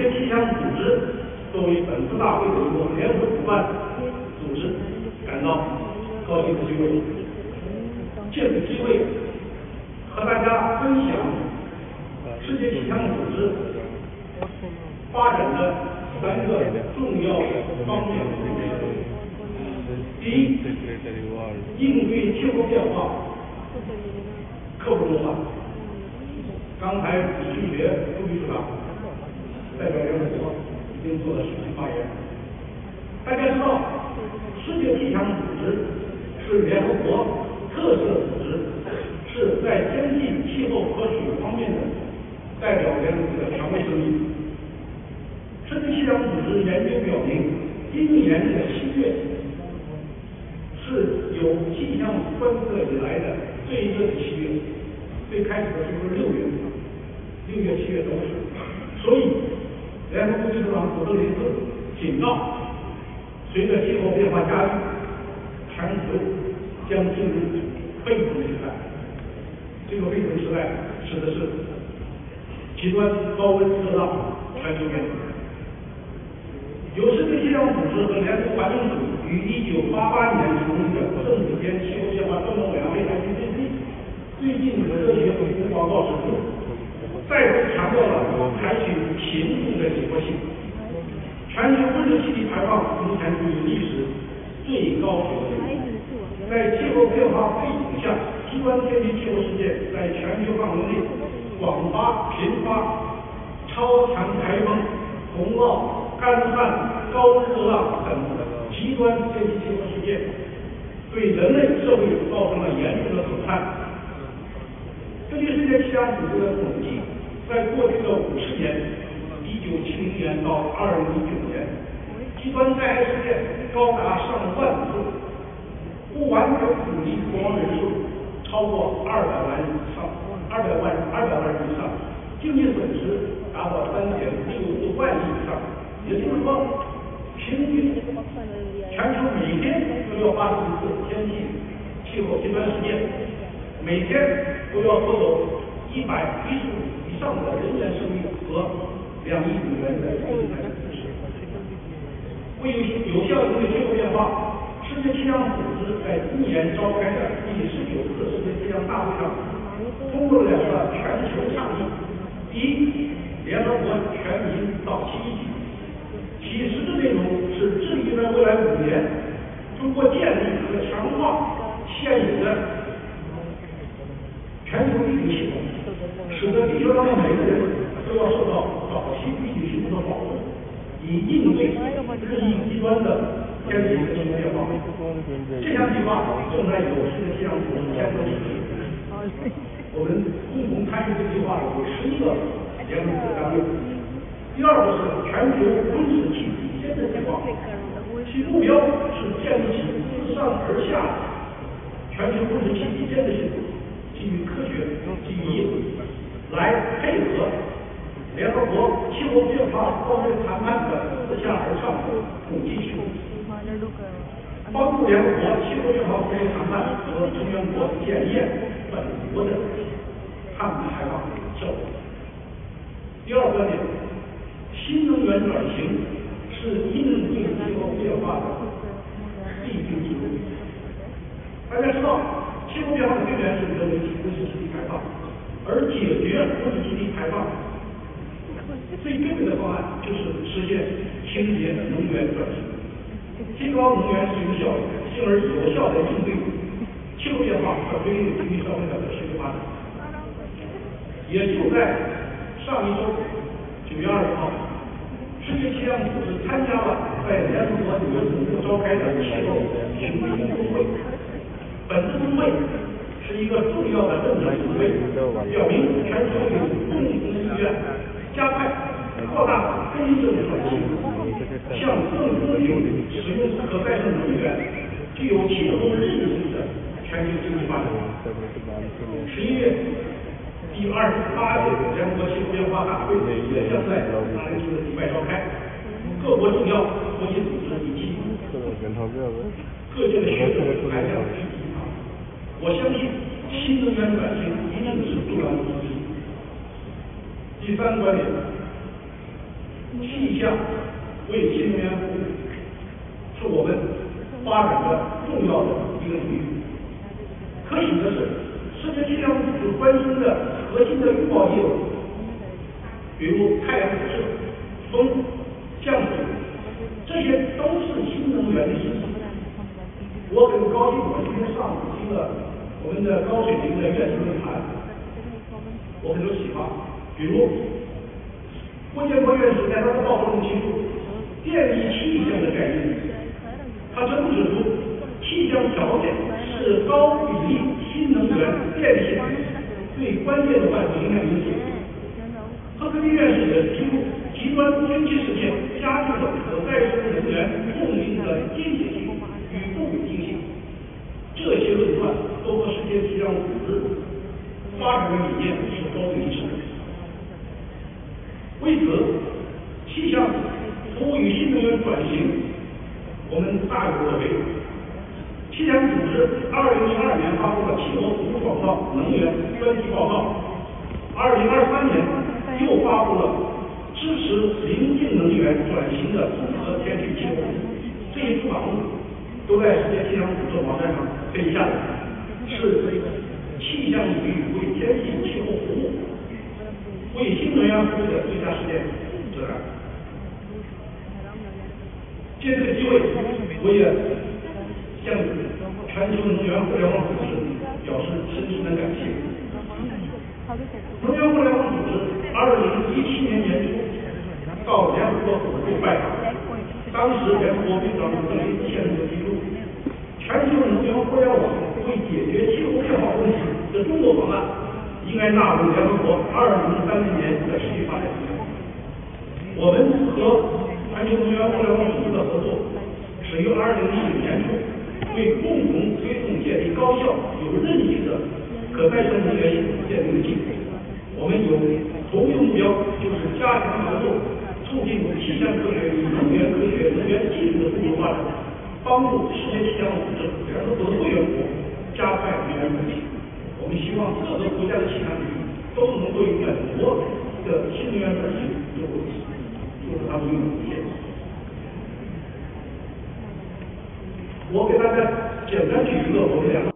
界气象组织作为本次大会的一个联合主办组织，感到高兴和欣慰。借此机会和大家分享世界气象组织发展的三个重要的方面。第一，应对气候变化，刻不容缓。刚才李俊学副秘书长代表联合国已经做了视频发言。大家知道，世界气象组织是联合国特色组织，是在天气、气候和水方面的代表联合国的权威声音。世界气象组织研究表明，今年的七月是有气象观测以来的最热的七月，最开始的时候是六月，六月、七月都是。所以，联合国秘书长古特雷斯警告，随着气候变化加剧，全球将进入沸腾时代。这个沸腾时代指的是极端高温热浪全球变暖。由世界气象组织和联合国环境署于一九八八年成立的政府间气候变化专门委员会 IPCC 最近的科学回顾报告指出，再次强调了采取严重的紧迫性。全球温室气体排放目前处于历史最高水平，在气候变化背景下，极端天气气候事件在全球范围内广发、频发，超强台风、洪涝。干旱、高热浪等极端天气气候事件，对人类社会造成了严重的损害。根据世界气象组织的统计，在过去的五十年（年到二零一九年），极端灾害事件高达上万次，不完全统计死亡人数超过二百万以上，二百万二百万人以上，经济损失达到三点六四万亿以上。也就是说，平均全球每天都要发生一次天气、气候极端事件，每天都要夺走一百一十五以上的人员生命和两亿美元的经济财产损失。为有效应对气候变化，世界气象组织在今年召开的第十九次世界气象大会上，通过了两个全球倡议：一，联合国全民早期一级。其实质内容是致力于在未来五年，通过建立和强化现有的全球预警系统，使得地球上的每个人都要受到早期预警系统的保护，以应对日益极端的天气和气候变化。这项计划正在有世界气象组织监督实施。我们共同参与这个计划有十一个联合国单位。第二个是全球温室气体监测计划，其目标是建立起自上而下的全球温室气体监测系统，基于科学、基于业务，来配合联合国气候变化方面谈判的自下而上的统计系统，帮助联合国气候变化方面谈判和成员国检验本国的碳排放效果。第二观点。新能源转型是应对气候变化的必经之路。大家知道，气候变化的根源是人为温室气体排放，而解决温室气体排放最根本的方案就是实现清洁能源转型，提高能源使用效率，进而有效的应对气候变化和推动经济社会的持续发展。也就在上一周九月二十号。世界气象组织参加了在联合国纽约总部召开的气候评估峰会。本次峰会是一个重要的认知里程碑，表明全球有共同意愿加快、扩大非正转型，向更科学使用可再生能源、具有气候韧性的全球经济发展。十一月。第二十八届联合国气候变化大会也将在阿联酋的迪拜召开，各国重要、国际组织以及各界的学者来讲积极参我相信新能源转型一定是重要的。第三个观点，气象为新能源服务，是我们发展的重要的一个领域。可喜的是，世界气象组织关心的。核心的。预报业务，比如太阳辐射、风、降水，这些都是新能源的。信息。我很高兴，我今天上午听了我们的。高水平的。院士论坛，我很多启发，比如。郭建他的报告中提出电力气象的概念，他深入指出，气象条件是高比例新能源电力系统最关键的外部影响因素。赫克利院士也提出，极端天气事件加剧了可再生能源供应的间接性与不稳定性。这些论断都和世界气象组织发展的理念是高度一致的。为此，气象服务于新能源转型，我们大有作为。气象组织二零零二年发布了《气候服务广告能源专题报告》，二零二三年又发布了支持临近能源转型的综合天气气候。这些出版物都在世界气象组织网站上可以下载，是气象领域为天气气候服务。为新能源服务的最佳实践者。借这个机会，我也向全球能源互联网组织表示深深的感谢。能源互联网组织二零一七年年初到联合国总部拜访，当时联合国秘书长邓林签署提出，全球能源互联网为解决气候变化问题的中国方案。应该纳入联合国二零三零年的持续发展目标。我们和全球能源互联网组织的合作，始于二零一九年初，为共同推动建立高效、有韧性的可再生能源建立的基础。我们有同一个目标，就是加强合作，促进气象科学与能源科学、能源技术的共同发展，帮助世界气象组织、联合国的会员国加快能源转型。我们希望各个国家的气象局都能对本国的新能源转型有有着他们拥的贡献。我给大家简单举一个我们两个